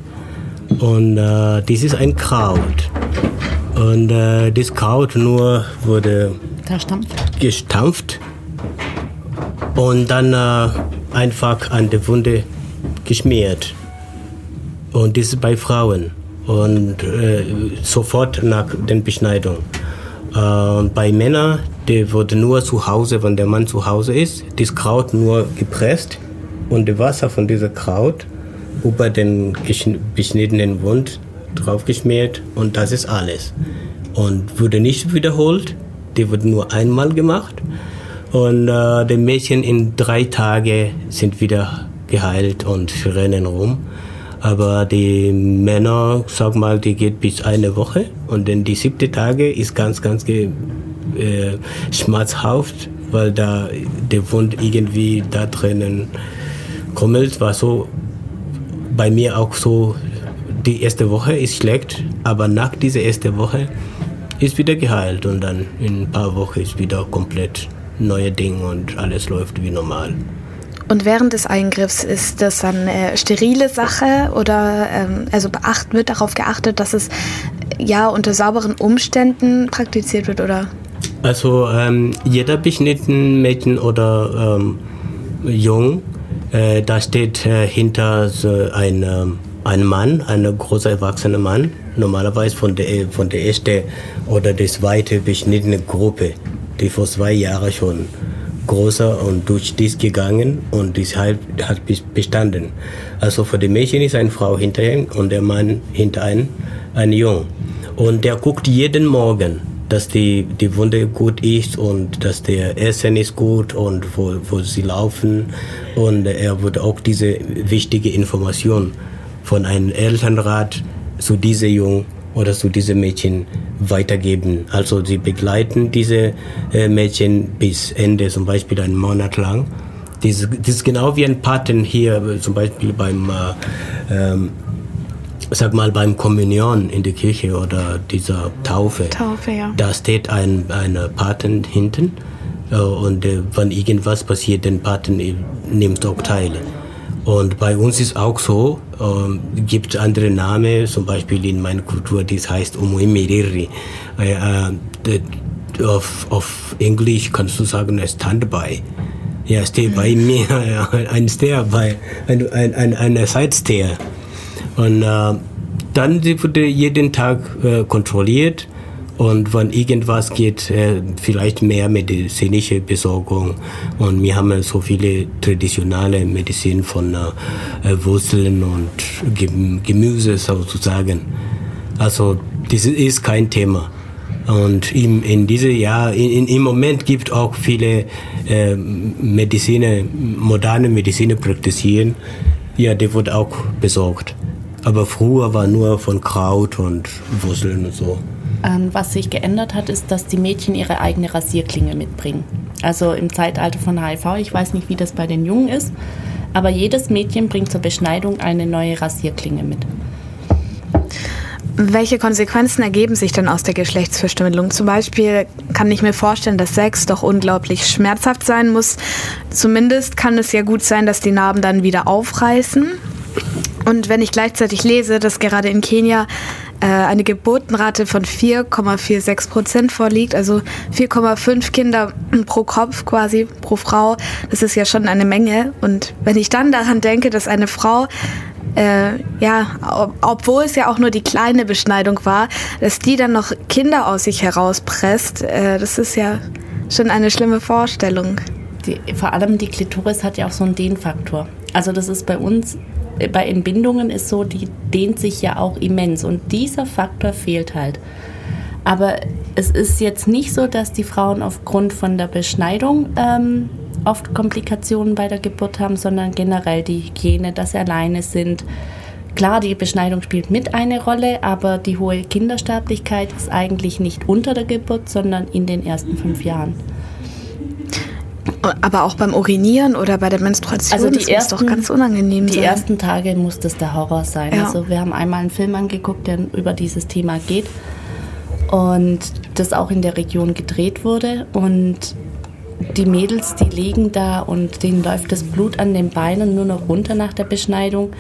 und äh, dies ist ein Kraut. Und äh, das Kraut nur wurde gestampft und dann äh, einfach an die Wunde geschmiert. Und das ist bei Frauen und äh, sofort nach der Beschneidung. Äh, bei Männern, der wurde nur zu Hause, wenn der Mann zu Hause ist, das Kraut nur gepresst und das Wasser von diesem Kraut über den beschnittenen Wund draufgeschmiert und das ist alles. Und wurde nicht wiederholt, die wurde nur einmal gemacht und äh, die Mädchen in drei Tagen sind wieder geheilt und rennen rum. Aber die Männer, sag mal, die geht bis eine Woche. Und dann die siebte Tage ist ganz, ganz äh, schmerzhaft, weil da der Wund irgendwie da drinnen krummelt, war so bei mir auch so, die erste Woche ist schlecht, aber nach dieser ersten Woche ist wieder geheilt. Und dann in ein paar Wochen ist wieder komplett neue Ding und alles läuft wie normal. Und während des Eingriffs ist das dann eine sterile Sache oder ähm, also beacht, wird darauf geachtet, dass es ja unter sauberen Umständen praktiziert wird oder? Also ähm, jeder beschnittene Mädchen oder ähm, Jung, äh, da steht äh, hinter so ein, ähm, ein Mann, ein großer erwachsener Mann, normalerweise von der, von der ersten oder der zweiten beschnittenen Gruppe, die vor zwei Jahren schon großer und durch dies gegangen und deshalb hat bestanden. Also für die Mädchen ist eine Frau hinter ihm und der Mann hinter einem ein Jung. Und der guckt jeden Morgen, dass die, die Wunde gut ist und dass der Essen ist gut und wo, wo sie laufen. Und er wird auch diese wichtige Information von einem Elternrat zu diesem Jungen oder zu diesen Mädchen weitergeben. Also sie begleiten diese äh, Mädchen bis Ende, zum Beispiel einen Monat lang. Das, das ist genau wie ein Paten hier, zum Beispiel beim, äh, ähm, sag mal, beim Kommunion in der Kirche oder dieser Taufe. Taufe, ja. Da steht ein, ein Paten hinten äh, und äh, wenn irgendwas passiert, den Paten nimmt auch teil. Und bei uns ist auch so, ähm, gibt andere Namen, zum Beispiel in meiner Kultur, das heißt Umuimiriri. Äh, äh, auf, auf Englisch kannst du sagen, Standby. Ja, steh bei mhm. mir, ein Stair, bei, ein, ein, ein, eine Side-Stair. Und äh, dann wird jeden Tag äh, kontrolliert und wenn irgendwas geht, äh, vielleicht mehr medizinische Besorgung. Und wir haben so viele traditionelle Medizin von äh, Wurzeln und Gemüse sozusagen. Also das ist kein Thema. Und im, in diesem Jahr, in, im Moment gibt auch viele äh, Mediziner, moderne Mediziner praktizieren. Ja, die wird auch besorgt. Aber früher war nur von Kraut und Wurzeln und so. Ähm, was sich geändert hat, ist, dass die Mädchen ihre eigene Rasierklinge mitbringen. Also im Zeitalter von HIV, ich weiß nicht, wie das bei den Jungen ist, aber jedes Mädchen bringt zur Beschneidung eine neue Rasierklinge mit. Welche Konsequenzen ergeben sich denn aus der Geschlechtsverstümmelung? Zum Beispiel kann ich mir vorstellen, dass Sex doch unglaublich schmerzhaft sein muss. Zumindest kann es ja gut sein, dass die Narben dann wieder aufreißen. Und wenn ich gleichzeitig lese, dass gerade in Kenia äh, eine Geburtenrate von 4,46 Prozent vorliegt, also 4,5 Kinder pro Kopf quasi pro Frau. Das ist ja schon eine Menge. Und wenn ich dann daran denke, dass eine Frau äh, ja, ob, obwohl es ja auch nur die kleine Beschneidung war, dass die dann noch Kinder aus sich herauspresst, äh, das ist ja schon eine schlimme Vorstellung. Die, vor allem die Klitoris hat ja auch so einen Dehnfaktor. Also das ist bei uns bei Entbindungen ist so, die dehnt sich ja auch immens und dieser Faktor fehlt halt. Aber es ist jetzt nicht so, dass die Frauen aufgrund von der Beschneidung ähm, oft Komplikationen bei der Geburt haben, sondern generell die Hygiene, dass sie alleine sind. Klar, die Beschneidung spielt mit eine Rolle, aber die hohe Kindersterblichkeit ist eigentlich nicht unter der Geburt, sondern in den ersten fünf Jahren. Aber auch beim Urinieren oder bei der Menstruation also die ersten, muss doch ganz unangenehm die sein. Die ersten Tage muss das der Horror sein. Ja. Also wir haben einmal einen Film angeguckt, der über dieses Thema geht und das auch in der Region gedreht wurde und die Mädels, die liegen da und denen läuft das Blut an den Beinen nur noch runter nach der Beschneidung.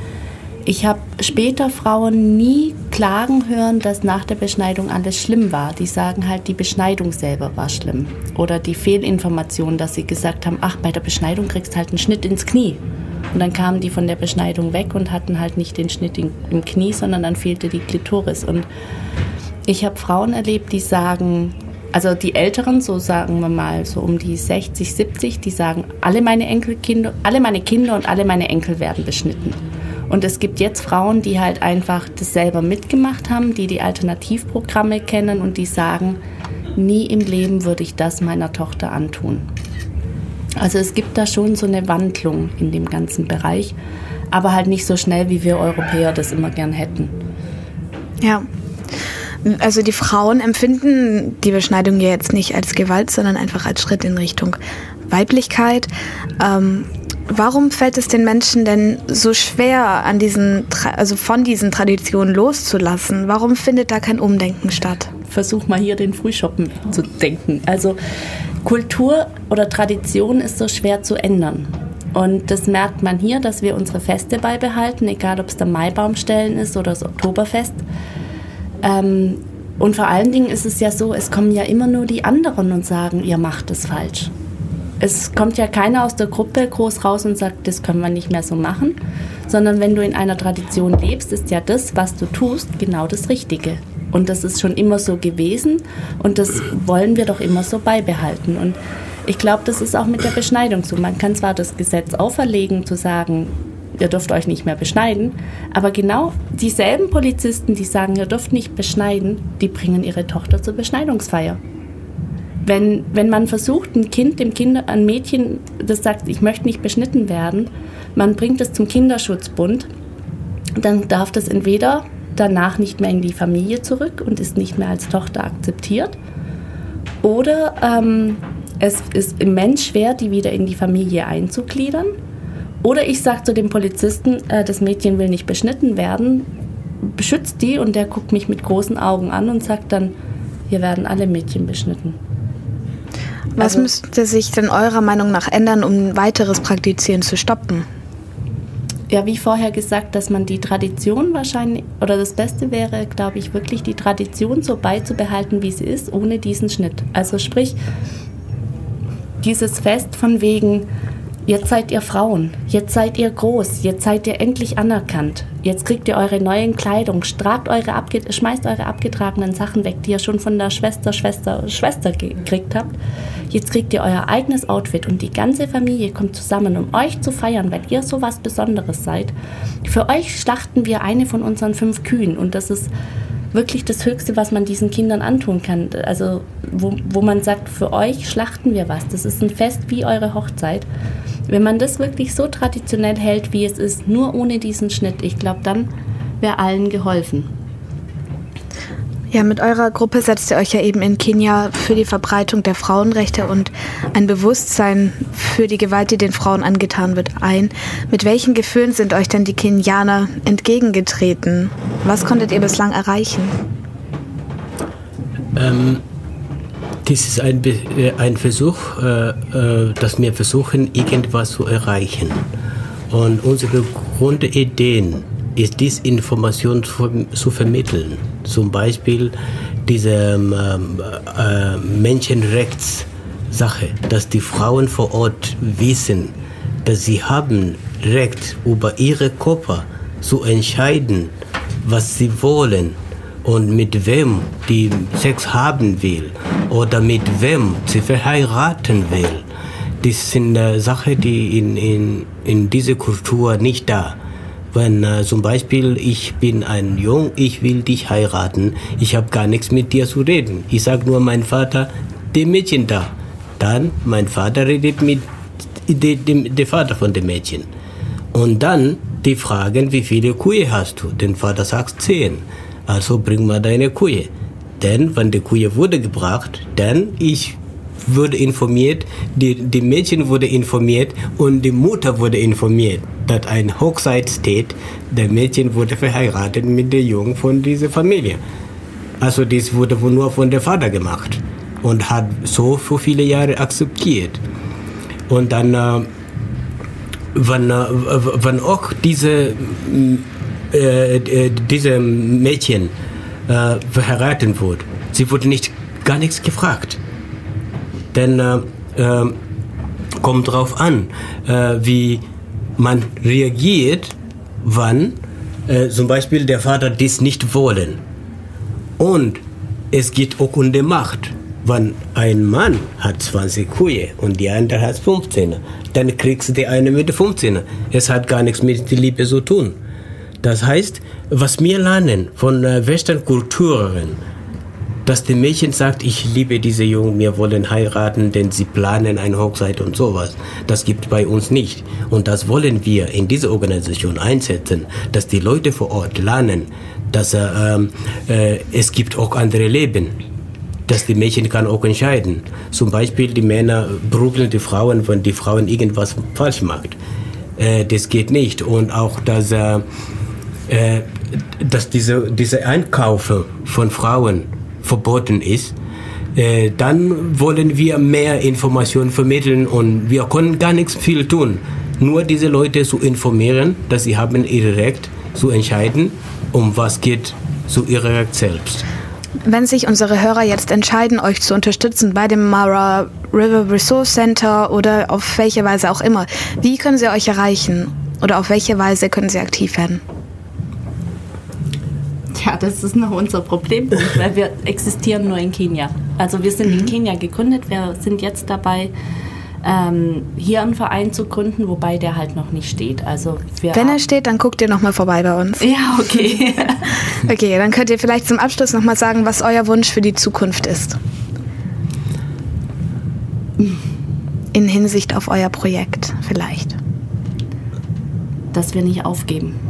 Ich habe später Frauen nie klagen hören, dass nach der Beschneidung alles schlimm war. Die sagen halt, die Beschneidung selber war schlimm. Oder die Fehlinformation, dass sie gesagt haben, ach, bei der Beschneidung kriegst du halt einen Schnitt ins Knie. Und dann kamen die von der Beschneidung weg und hatten halt nicht den Schnitt im Knie, sondern dann fehlte die Klitoris. Und ich habe Frauen erlebt, die sagen, also die Älteren, so sagen wir mal, so um die 60, 70, die sagen, alle meine Enkelkinder, alle meine Kinder und alle meine Enkel werden beschnitten. Und es gibt jetzt Frauen, die halt einfach das selber mitgemacht haben, die die Alternativprogramme kennen und die sagen, nie im Leben würde ich das meiner Tochter antun. Also es gibt da schon so eine Wandlung in dem ganzen Bereich, aber halt nicht so schnell, wie wir Europäer das immer gern hätten. Ja. also die Frauen empfinden die Beschneidung ja jetzt nicht als Gewalt, sondern einfach als Schritt in Richtung Weiblichkeit. Ähm, warum fällt es den Menschen denn so schwer, an diesen, also von diesen Traditionen loszulassen? Warum findet da kein Umdenken statt? Versuch mal hier den Frühschoppen zu denken. Also Kultur oder Tradition ist so schwer zu ändern. Und das merkt man hier, dass wir unsere Feste beibehalten, egal ob es der Maibaumstellen ist oder das Oktoberfest. Ähm, und vor allen Dingen ist es ja so, es kommen ja immer nur die anderen und sagen, ihr macht es falsch. Es kommt ja keiner aus der Gruppe groß raus und sagt, das können wir nicht mehr so machen, sondern wenn du in einer Tradition lebst, ist ja das, was du tust, genau das Richtige. Und das ist schon immer so gewesen und das wollen wir doch immer so beibehalten. Und ich glaube, das ist auch mit der Beschneidung so. Man kann zwar das Gesetz auferlegen, zu sagen, ihr dürft euch nicht mehr beschneiden, aber genau dieselben Polizisten, die sagen, ihr dürft nicht beschneiden, die bringen ihre Tochter zur Beschneidungsfeier. Wenn, wenn man versucht, ein Kind, dem Kinder, ein Mädchen, das sagt, ich möchte nicht beschnitten werden, man bringt es zum Kinderschutzbund, dann darf das entweder danach nicht mehr in die Familie zurück und ist nicht mehr als Tochter akzeptiert. Oder ähm, es ist immens schwer, die wieder in die Familie einzugliedern. Oder ich sage zu dem Polizisten, äh, das Mädchen will nicht beschnitten werden, beschützt die und der guckt mich mit großen Augen an und sagt dann, hier werden alle Mädchen beschnitten. Was also, müsste sich denn eurer Meinung nach ändern, um weiteres Praktizieren zu stoppen? Ja, wie vorher gesagt, dass man die Tradition wahrscheinlich, oder das Beste wäre, glaube ich, wirklich die Tradition so beizubehalten, wie sie ist, ohne diesen Schnitt. Also sprich, dieses Fest von wegen, jetzt seid ihr Frauen, jetzt seid ihr groß, jetzt seid ihr endlich anerkannt, jetzt kriegt ihr eure neuen Kleidung, tragt eure schmeißt eure abgetragenen Sachen weg, die ihr schon von der Schwester, Schwester, Schwester gekriegt habt. Jetzt kriegt ihr euer eigenes Outfit und die ganze Familie kommt zusammen, um euch zu feiern, weil ihr so was Besonderes seid. Für euch schlachten wir eine von unseren fünf Kühen und das ist wirklich das Höchste, was man diesen Kindern antun kann. Also wo, wo man sagt, für euch schlachten wir was. Das ist ein Fest wie eure Hochzeit. Wenn man das wirklich so traditionell hält, wie es ist, nur ohne diesen Schnitt, ich glaube, dann wäre allen geholfen. Ja, mit eurer Gruppe setzt ihr euch ja eben in Kenia für die Verbreitung der Frauenrechte und ein Bewusstsein für die Gewalt, die den Frauen angetan wird, ein. Mit welchen Gefühlen sind euch denn die Kenianer entgegengetreten? Was konntet ihr bislang erreichen? Ähm, das ist ein, äh, ein Versuch, äh, äh, dass wir versuchen, irgendwas zu erreichen. Und unsere Grundideen ist dies Information zu, zu vermitteln. Zum Beispiel diese ähm, äh, Menschenrechtssache, dass die Frauen vor Ort wissen, dass sie haben Recht über ihre Körper zu entscheiden, was sie wollen und mit wem die Sex haben will oder mit wem sie verheiraten will. Das sind äh, Sachen, die in, in, in dieser Kultur nicht da sind wenn äh, zum Beispiel ich bin ein Jung, ich will dich heiraten, ich habe gar nichts mit dir zu reden. Ich sage nur mein Vater, dem Mädchen da. Dann mein Vater redet mit dem, dem, dem Vater von dem Mädchen. Und dann die fragen, wie viele Kühe hast du? Der Vater sagt zehn. Also bring mal deine Kühe. Denn wenn die Kühe wurde gebracht, dann ich wurde informiert, die, die Mädchen wurde informiert und die Mutter wurde informiert, dass ein Hochzeit steht, der Mädchen wurde verheiratet mit der Jungen von dieser Familie. Also das wurde nur von der Vater gemacht und hat so für viele Jahre akzeptiert. Und dann, äh, wenn, äh, wenn auch diese, äh, äh diese Mädchen äh, verheiratet wurde, sie wurde nicht gar nichts gefragt. Denn äh, äh, kommt drauf an, äh, wie man reagiert, wann äh, zum Beispiel der Vater dies nicht wollen. Und es geht auch um die Macht. Wenn ein Mann hat 20 Kühe und die andere hat 15, dann kriegst du die eine mit 15. Es hat gar nichts mit der Liebe zu tun. Das heißt, was wir lernen von äh, Western-Kulturen, dass die Mädchen sagt, ich liebe diese Jungen, wir wollen heiraten, denn sie planen eine Hochzeit und sowas. Das gibt bei uns nicht. Und das wollen wir in diese Organisation einsetzen, dass die Leute vor Ort lernen, dass äh, äh, es gibt auch andere Leben dass die Mädchen kann auch entscheiden. Zum Beispiel die Männer prügeln die Frauen, wenn die Frauen irgendwas falsch macht. Äh, das geht nicht. Und auch, dass, äh, äh dass diese, diese Einkaufe von Frauen verboten ist, äh, dann wollen wir mehr Informationen vermitteln und wir können gar nichts viel tun. Nur diese Leute zu informieren, dass sie haben ihr Recht zu entscheiden, um was geht zu ihrem Recht selbst. Wenn sich unsere Hörer jetzt entscheiden, euch zu unterstützen bei dem Mara River Resource Center oder auf welche Weise auch immer, wie können sie euch erreichen? Oder auf welche Weise können sie aktiv werden? Ja, das ist noch unser Problem, weil wir existieren nur in Kenia. Also wir sind mhm. in Kenia gegründet, wir sind jetzt dabei, ähm, hier einen Verein zu gründen, wobei der halt noch nicht steht. Also Wenn er steht, dann guckt ihr nochmal vorbei bei uns. Ja, okay. okay, dann könnt ihr vielleicht zum Abschluss nochmal sagen, was euer Wunsch für die Zukunft ist. In Hinsicht auf euer Projekt vielleicht. Dass wir nicht aufgeben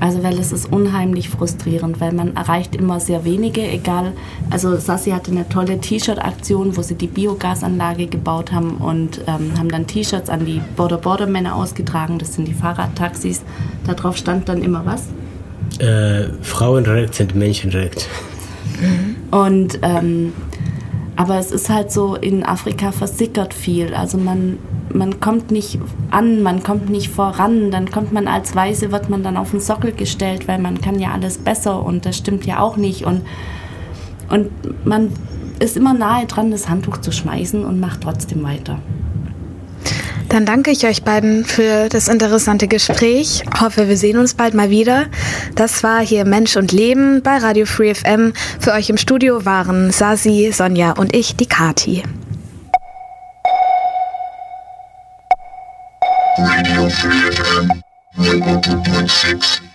also weil es ist unheimlich frustrierend, weil man erreicht immer sehr wenige, egal. Also Sassi hatte eine tolle T-Shirt-Aktion, wo sie die Biogasanlage gebaut haben und ähm, haben dann T-Shirts an die Border Border Männer ausgetragen. Das sind die Fahrradtaxis. Darauf stand dann immer was? Äh, Frauenrecht sind Menschenrecht. Und ähm, aber es ist halt so, in Afrika versickert viel. Also man man kommt nicht an, man kommt nicht voran, dann kommt man als Weise, wird man dann auf den Sockel gestellt, weil man kann ja alles besser und das stimmt ja auch nicht und, und man ist immer nahe dran, das Handtuch zu schmeißen und macht trotzdem weiter. Dann danke ich euch beiden für das interessante Gespräch. Hoffe, wir sehen uns bald mal wieder. Das war hier Mensch und Leben bei Radio Free FM. Für euch im Studio waren Sasi, Sonja und ich, die Kati. Radio Free FM 102.6